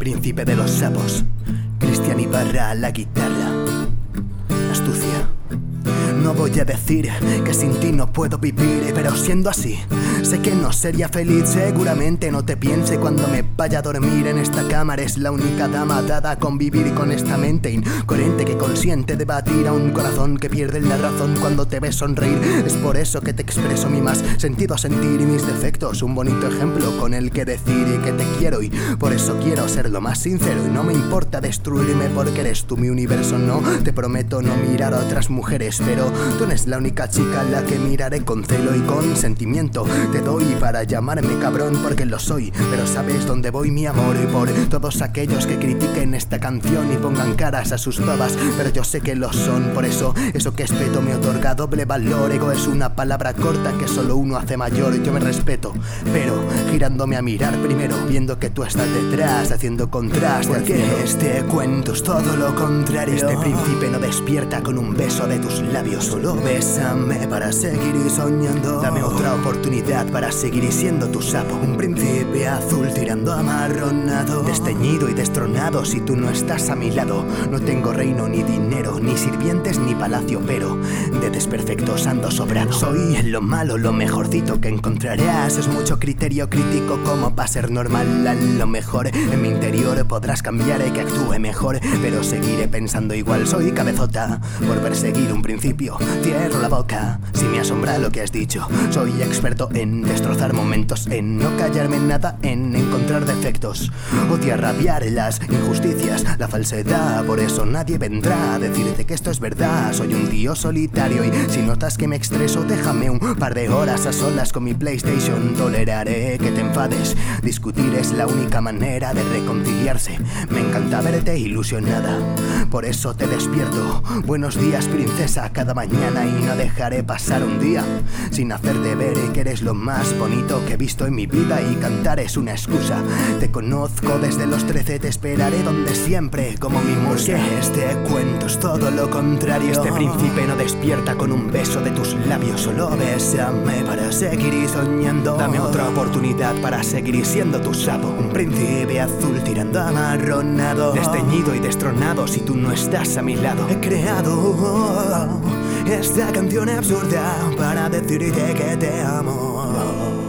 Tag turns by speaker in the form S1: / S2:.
S1: príncipe de los sapos. Cristian Ibarra a la guitarra. Astucia. No voy a decir que sin ti no puedo vivir, pero siendo así, sé que no sería feliz. Seguramente no te piense cuando me vaya a dormir en esta cámara. Es la única dama dada a convivir con esta mente incoherente que consiente debatir a un corazón que pierde la razón cuando te ves sonreír. Es por eso que te expreso mi más sentido a sentir y mis defectos. Un bonito ejemplo con el que decir que te quiero y por eso quiero ser lo más sincero. Y no me importa destruirme porque eres tú mi universo. No te prometo no mirar a otras mujeres, pero Tú eres la única chica a la que miraré con celo y con sentimiento. Doy para llamarme cabrón porque lo soy, pero sabes dónde voy mi amor y por todos aquellos que critiquen esta canción y pongan caras a sus babas, pero yo sé que lo son, por eso eso que espeto me otorga doble valor. Ego es una palabra corta que solo uno hace mayor. Yo me respeto, pero girándome a mirar primero, viendo que tú estás detrás, haciendo contraste. Porque este cuento es todo lo contrario. Este príncipe no despierta con un beso de tus labios. Solo bésame para seguir soñando. Dame otra oportunidad para seguir siendo tu sapo. Un príncipe tirando amarronado. Desteñido y destronado si tú no estás a mi lado. No tengo reino ni dinero, ni sirvientes ni palacio, pero de desperfectos ando sobrado. Soy lo malo, lo mejorcito que encontrarás. Es mucho criterio crítico como para ser normal. A lo mejor en mi interior podrás cambiar y que actúe mejor, pero seguiré pensando igual. Soy cabezota por perseguir un principio cierro la boca si me asombra lo que has dicho. Soy experto en destrozar momentos, en no callarme en nada, en encontrar defectos. Odia rabiar las injusticias, la falsedad. Por eso nadie vendrá a decirte que esto es verdad. Soy un tío solitario y si notas que me estreso, déjame un par de horas a solas con mi PlayStation. Toleraré que te enfades. Discutir es la única manera de reconciliarse. Me encanta verte ilusionada, por eso te despierto. Buenos días, princesa. Cada mañana y no dejaré pasar un día sin hacerte ver que eres lo más bonito que he visto en mi vida y cantar es una excusa. Te conozco desde los trece, te esperaré donde siempre como mi musa. este cuento es todo lo contrario. Este príncipe no despierta con un beso de tus labios, solo bésame para seguir soñando. Dame otra oportunidad para seguir siendo tu sapo. Un príncipe azul tirando amarronado, desteñido y destronado si tú no estás a mi lado. He creado esta canción absurda para decirte que te amo.